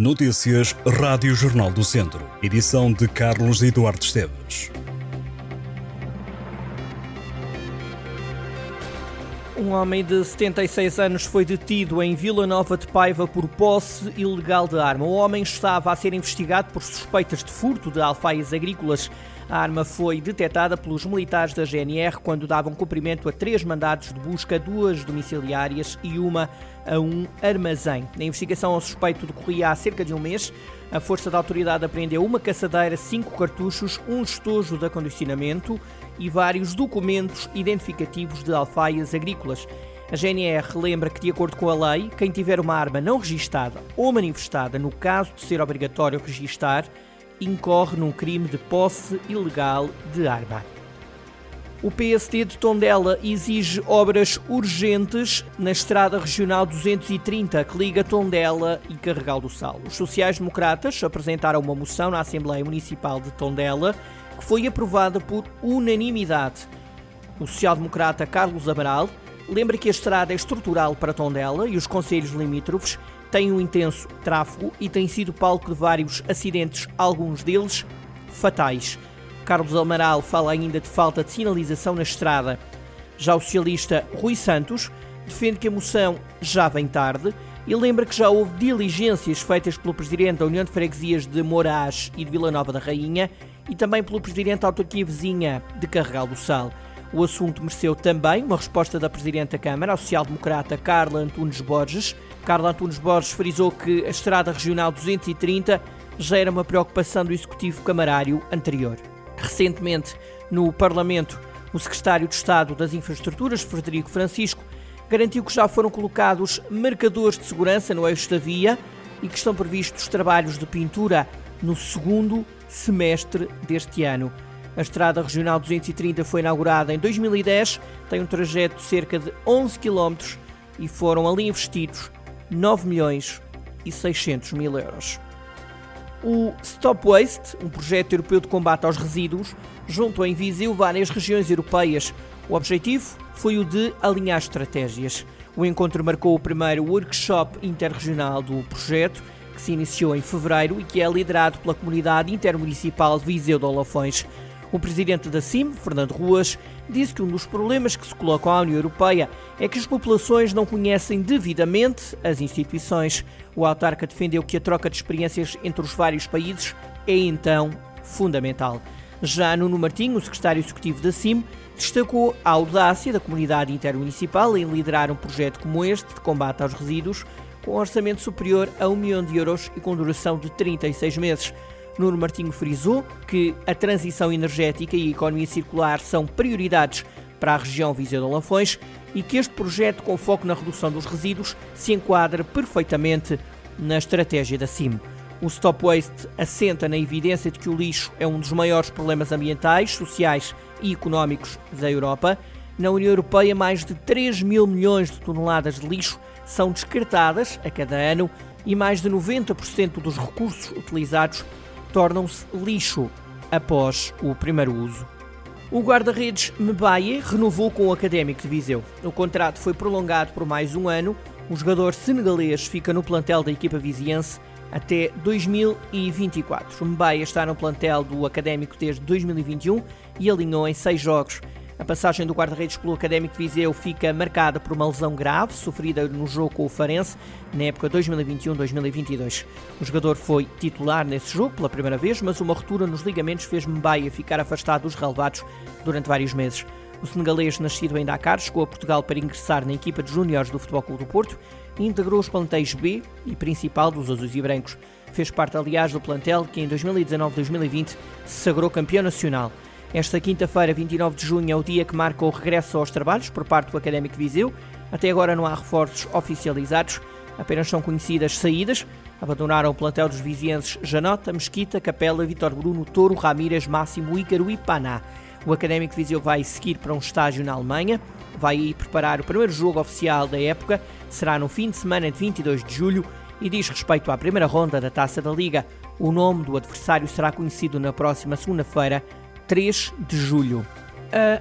Notícias Rádio Jornal do Centro. Edição de Carlos Eduardo Esteves. Um homem de 76 anos foi detido em Vila Nova de Paiva por posse ilegal de arma. O homem estava a ser investigado por suspeitas de furto de alfaias agrícolas. A arma foi detectada pelos militares da GNR quando davam cumprimento a três mandados de busca, duas domiciliárias e uma a um armazém. A investigação ao suspeito decorria há cerca de um mês. A força da autoridade apreendeu uma caçadeira, cinco cartuchos, um estojo de acondicionamento e vários documentos identificativos de alfaias agrícolas. A GNR lembra que, de acordo com a lei, quem tiver uma arma não registada ou manifestada, no caso de ser obrigatório registar, incorre num crime de posse ilegal de arma. O PSD de Tondela exige obras urgentes na estrada regional 230 que liga Tondela e Carregal do Sal. Os sociais-democratas apresentaram uma moção na Assembleia Municipal de Tondela que foi aprovada por unanimidade. O social-democrata Carlos Amaral lembra que a estrada é estrutural para Tondela e os conselhos limítrofes tem um intenso tráfego e tem sido palco de vários acidentes, alguns deles fatais. Carlos Amaral fala ainda de falta de sinalização na estrada. Já o socialista Rui Santos defende que a moção já vem tarde e lembra que já houve diligências feitas pelo presidente da União de Freguesias de Moraes e de Vila Nova da Rainha e também pelo presidente da autarquia vizinha de Carregal do Sal. O assunto mereceu também uma resposta da Presidente da Câmara, a social-democrata Carla Antunes Borges. Carla Antunes Borges frisou que a Estrada Regional 230 já era uma preocupação do Executivo Camarário anterior. Recentemente, no Parlamento, o Secretário de Estado das Infraestruturas, Frederico Francisco, garantiu que já foram colocados marcadores de segurança no eixo da via e que estão previstos trabalhos de pintura no segundo semestre deste ano. A Estrada Regional 230 foi inaugurada em 2010, tem um trajeto de cerca de 11 km e foram ali investidos 9 milhões e 600 mil euros. O Stop Waste, um projeto europeu de combate aos resíduos, juntou em Viseu várias regiões europeias. O objetivo foi o de alinhar estratégias. O encontro marcou o primeiro workshop interregional do projeto, que se iniciou em fevereiro e que é liderado pela comunidade intermunicipal de Viseu de Olafões. O presidente da CIM, Fernando Ruas, disse que um dos problemas que se colocam à União Europeia é que as populações não conhecem devidamente as instituições. O autarca defendeu que a troca de experiências entre os vários países é então fundamental. Já Nuno Martinho, o secretário executivo da CIM, destacou a audácia da comunidade intermunicipal em liderar um projeto como este de combate aos resíduos, com um orçamento superior a 1 milhão de euros e com duração de 36 meses. Nuno Martinho frisou que a transição energética e a economia circular são prioridades para a região Viseu de Lafões e que este projeto, com foco na redução dos resíduos, se enquadra perfeitamente na estratégia da CIM. O Stop Waste assenta na evidência de que o lixo é um dos maiores problemas ambientais, sociais e económicos da Europa. Na União Europeia, mais de 3 mil milhões de toneladas de lixo são descartadas a cada ano e mais de 90% dos recursos utilizados tornam-se lixo após o primeiro uso. O guarda-redes Mbaye renovou com o Académico de Viseu. O contrato foi prolongado por mais um ano. O jogador senegalês fica no plantel da equipa viziense até 2024. Mbaye está no plantel do Académico desde 2021 e alinhou em seis jogos. A passagem do guarda-redes pelo Académico de Viseu fica marcada por uma lesão grave sofrida no jogo com o Farense na época 2021-2022. O jogador foi titular nesse jogo pela primeira vez, mas uma ruptura nos ligamentos fez Mbaia ficar afastado dos relevados durante vários meses. O senegalês, nascido em Dakar, chegou a Portugal para ingressar na equipa de júniores do Futebol Clube do Porto e integrou os plantéis B e principal dos azuis e brancos. Fez parte, aliás, do plantel que em 2019-2020 se sagrou campeão nacional. Esta quinta-feira, 29 de junho, é o dia que marca o regresso aos trabalhos por parte do Académico Viseu. Até agora não há reforços oficializados, apenas são conhecidas saídas. Abandonaram o plantel dos vizienses Janota, Mesquita, Capela, Vitor Bruno, Touro, Ramírez, Máximo, Ícaro e Paná. O Académico Viseu vai seguir para um estágio na Alemanha, vai preparar o primeiro jogo oficial da época, será no fim de semana de 22 de julho e diz respeito à primeira ronda da Taça da Liga. O nome do adversário será conhecido na próxima segunda-feira, 3 de julho.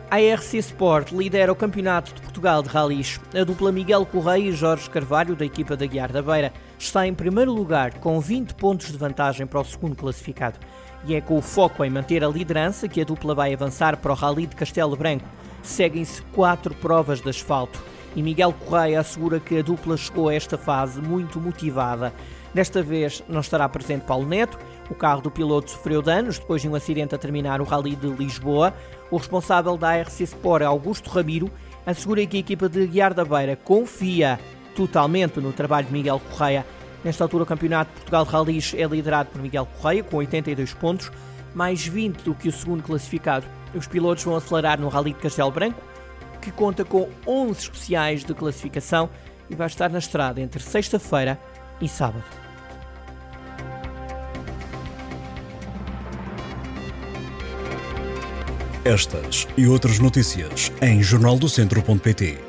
A ARC Sport lidera o Campeonato de Portugal de Rallys. A dupla Miguel Correia e Jorge Carvalho, da equipa da Guiar da Beira, está em primeiro lugar com 20 pontos de vantagem para o segundo classificado. E é com o foco em manter a liderança que a dupla vai avançar para o Rally de Castelo Branco. Seguem-se quatro provas de asfalto e Miguel Correia assegura que a dupla chegou a esta fase muito motivada. Desta vez não estará presente Paulo Neto, o carro do piloto sofreu danos depois de um acidente a terminar o Rally de Lisboa. O responsável da RC Sport, Augusto Ramiro, assegura que a equipa de Guiar da Beira confia totalmente no trabalho de Miguel Correia. Nesta altura, o Campeonato de Portugal de Rallys é liderado por Miguel Correia, com 82 pontos, mais 20 do que o segundo classificado. Os pilotos vão acelerar no Rally de Castelo Branco, que conta com 11 especiais de classificação e vai estar na estrada entre sexta-feira e sábado. Estas e outras notícias em jornaldocentro.pt.